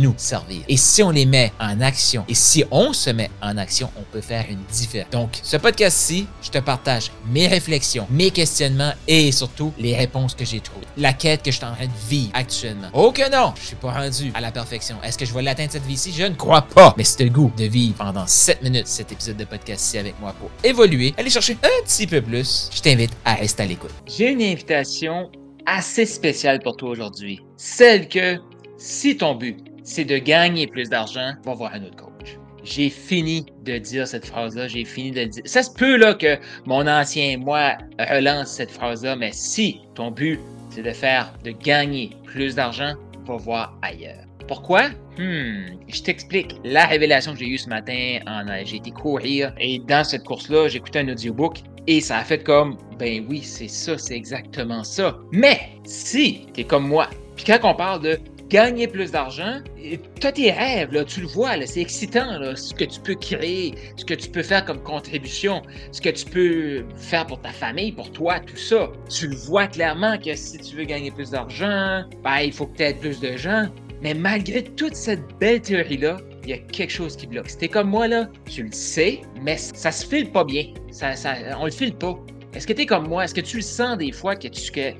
nous servir. Et si on les met en action, et si on se met en action, on peut faire une différence. Donc, ce podcast-ci, je te partage mes réflexions, mes questionnements et surtout les réponses que j'ai trouvées. La quête que je suis en train de vivre actuellement. Oh que non, je suis pas rendu à la perfection. Est-ce que je vais l'atteindre cette vie-ci? Je ne crois pas. Mais c'est le goût de vivre pendant 7 minutes cet épisode de podcast-ci avec moi pour évoluer, aller chercher un petit peu plus. Je t'invite à rester à l'écoute. J'ai une invitation assez spéciale pour toi aujourd'hui. Celle que, si ton but c'est de gagner plus d'argent, va voir un autre coach. J'ai fini de dire cette phrase-là, j'ai fini de dire. Ça se peut là que mon ancien moi relance cette phrase-là, mais si ton but c'est de faire, de gagner plus d'argent, va voir ailleurs. Pourquoi? Hmm, je t'explique. La révélation que j'ai eue ce matin, en, j'ai été courir et dans cette course-là, écouté un audiobook et ça a fait comme, ben oui, c'est ça, c'est exactement ça. Mais si tu es comme moi, puis quand on parle de gagner plus d'argent, tu as tes rêves, tu le vois, c'est excitant ce que tu peux créer, ce que tu peux faire comme contribution, ce que tu peux faire pour ta famille, pour toi, tout ça. Tu le vois clairement que si tu veux gagner plus d'argent, ben, il faut aides plus de gens. Mais malgré toute cette belle théorie-là, il y a quelque chose qui bloque. Si comme moi, là, tu le sais, mais ça se file pas bien. Ça, ça, on le file pas. Est-ce que tu es comme moi? Est-ce que tu le sens des fois que tu... Que,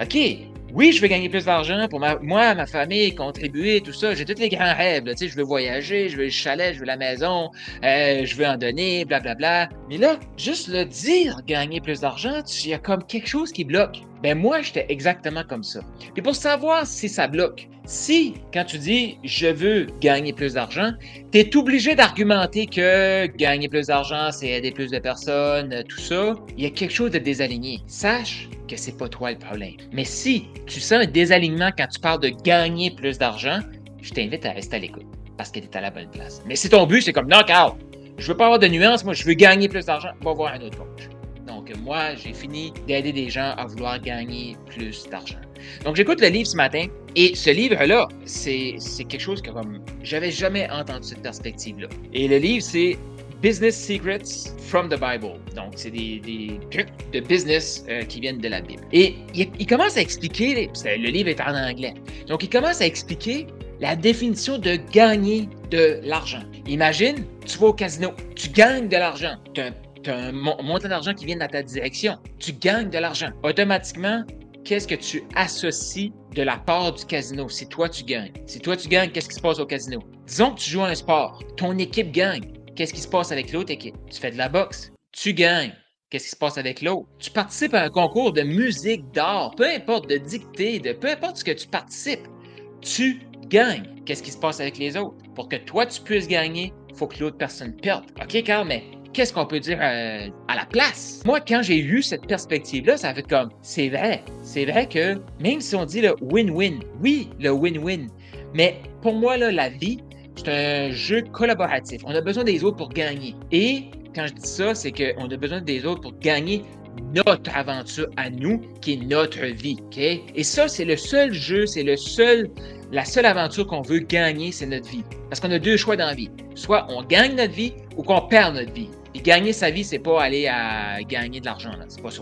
OK, oui, je veux gagner plus d'argent pour ma, moi, ma famille, contribuer, tout ça. J'ai tous les grands rêves. Là, je veux voyager, je veux le chalet, je veux la maison, euh, je veux en donner, blablabla. Bla, bla. Mais là, juste le dire, gagner plus d'argent, il y a comme quelque chose qui bloque. Ben moi, j'étais exactement comme ça. Et pour savoir si ça bloque, si quand tu dis je veux gagner plus d'argent, tu es obligé d'argumenter que gagner plus d'argent, c'est aider plus de personnes, tout ça, il y a quelque chose de désaligné. Sache que c'est pas toi le problème. Mais si tu sens un désalignement quand tu parles de gagner plus d'argent, je t'invite à rester à l'écoute parce que tu es à la bonne place. Mais si ton but, c'est comme non, Carl, je veux pas avoir de nuances, moi, je veux gagner plus d'argent, va voir un autre coach. Donc, moi, j'ai fini d'aider des gens à vouloir gagner plus d'argent. Donc, j'écoute le livre ce matin et ce livre-là, c'est quelque chose que comme j'avais jamais entendu cette perspective-là. Et le livre, c'est Business Secrets from the Bible. Donc, c'est des, trucs de business euh, qui viennent de la Bible. Et il, commence à expliquer, le livre est en anglais, donc il commence à expliquer la définition de gagner de l'argent. Imagine, tu vas au casino, tu gagnes de l'argent, tu as, un montant d'argent qui vient dans ta direction, tu gagnes de l'argent. Automatiquement, qu'est-ce que tu associes de la part du casino? Si toi tu gagnes? Si toi tu gagnes, qu'est-ce qui se passe au casino? Disons que tu joues à un sport, ton équipe gagne. Qu'est-ce qui se passe avec l'autre équipe? Tu fais de la boxe, tu gagnes. Qu'est-ce qui se passe avec l'autre? Tu participes à un concours de musique, d'art, peu importe, de dictée, de peu importe ce que tu participes. Tu gagnes. Qu'est-ce qui se passe avec les autres? Pour que toi, tu puisses gagner, il faut que l'autre personne perde. OK, Carl, mais qu'est-ce qu'on peut dire euh, à, la place? Moi, quand j'ai eu cette perspective-là, ça a fait comme, c'est vrai. C'est vrai que même si on dit le win-win, oui, le win-win, mais pour moi, là, la vie, c'est un jeu collaboratif. On a besoin des autres pour gagner. Et quand je dis ça, c'est qu'on a besoin des autres pour gagner notre aventure à nous, qui est notre vie. Et ça, c'est le seul jeu, c'est le seul, la seule aventure qu'on veut gagner, c'est notre vie. Parce qu'on a deux choix dans la vie. Soit on gagne notre vie ou qu'on perd notre vie. Et gagner sa vie, c'est pas aller à gagner de l'argent. C'est pas ça.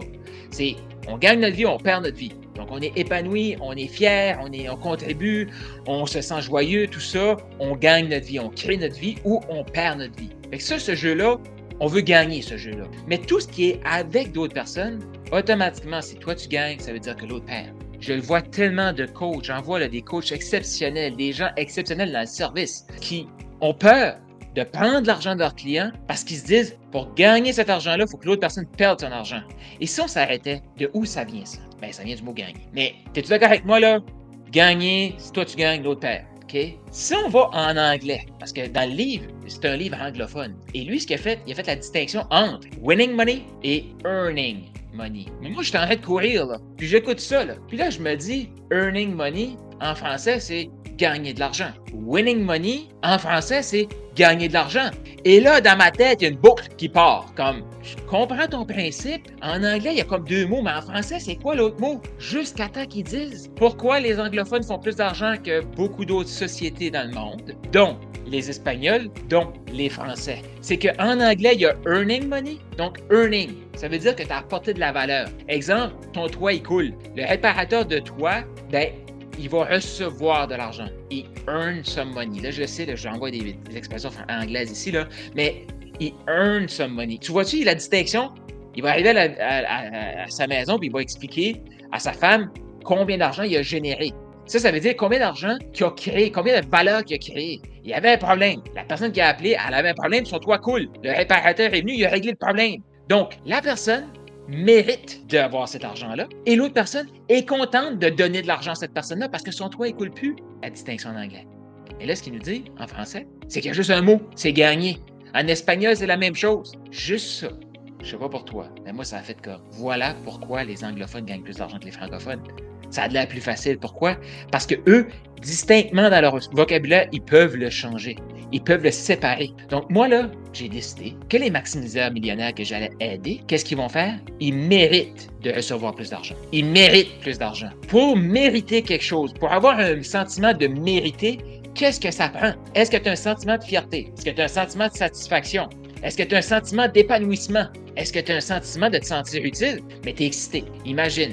C'est on gagne notre vie, on perd notre vie. Donc, on est épanoui, on est fier, on, contribue, on se sent joyeux, tout ça. On gagne notre vie, on crée notre vie ou on perd notre vie. Fait que ça, ce jeu-là, on veut gagner ce jeu-là. Mais tout ce qui est avec d'autres personnes, automatiquement, si toi tu gagnes, ça veut dire que l'autre perd. Je le vois tellement de coachs, j'en vois des coachs exceptionnels, des gens exceptionnels dans le service qui ont peur de prendre l'argent de leurs clients parce qu'ils se disent, pour gagner cet argent-là, il faut que l'autre personne perde son argent. Et si on s'arrêtait, de où ça vient ça? Ben, ça vient du mot gagner. Mais, t'es-tu d'accord avec moi, là? Gagner, si toi tu gagnes, l'autre perd. OK? Si on va en anglais, parce que dans le livre, c'est un livre anglophone. Et lui, ce qu'il a fait, il a fait la distinction entre winning money et earning money. Mais moi, je suis en train de courir, là. Puis j'écoute ça, là. Puis là, je me dis, earning money, en français, c'est gagner de l'argent. Winning money, en français, c'est gagner de l'argent. Et là, dans ma tête, il y a une boucle qui part. Comme, je comprends ton principe. En anglais, il y a comme deux mots, mais en français, c'est quoi l'autre mot? Jusqu'à temps qu'ils disent pourquoi les anglophones font plus d'argent que beaucoup d'autres sociétés dans le monde, dont les Espagnols, dont les Français. C'est qu'en anglais, il y a earning money. Donc, earning, ça veut dire que tu as apporté de la valeur. Exemple, ton toit, il coule. Le réparateur de toit, ben, il va recevoir de l'argent. Il earn some money. Là, je sais, j'envoie des, des, expressions anglaises ici, là, mais il earn some money. Tu vois-tu la distinction? Il va arriver à, sa maison puis il va expliquer à sa femme combien d'argent il a généré. Ça, ça veut dire combien d'argent qu'il a créé, combien de valeur qu'il a créé. Il y avait un problème. La personne qui a appelé, elle avait un problème, son toit coule. Le réparateur est venu, il a réglé le problème. Donc, la personne mérite d'avoir cet argent-là et l'autre personne est contente de donner de l'argent à cette personne-là parce que son toit ne coule plus, à distinction en anglais. Et là, ce qu'il nous dit en français, c'est qu'il y a juste un mot, c'est gagner. En espagnol, c'est la même chose. Juste ça. Je sais pas pour toi, mais moi, ça a fait comme. Voilà pourquoi les anglophones gagnent plus d'argent que les francophones. Ça a de l'air plus facile. Pourquoi? Parce que eux, distinctement dans leur vocabulaire, ils peuvent le changer. Ils peuvent le séparer. Donc, moi, là, j'ai décidé que les maximiseurs millionnaires que j'allais aider, qu'est-ce qu'ils vont faire? Ils méritent de recevoir plus d'argent. Ils méritent plus d'argent. Pour mériter quelque chose, pour avoir un sentiment de mériter, qu'est-ce que ça prend? Est-ce que tu as un sentiment de fierté? Est-ce que tu as un sentiment de satisfaction? Est-ce que tu as un sentiment d'épanouissement? Est-ce que tu as un sentiment de te sentir utile? Mais tu es excité. Imagine.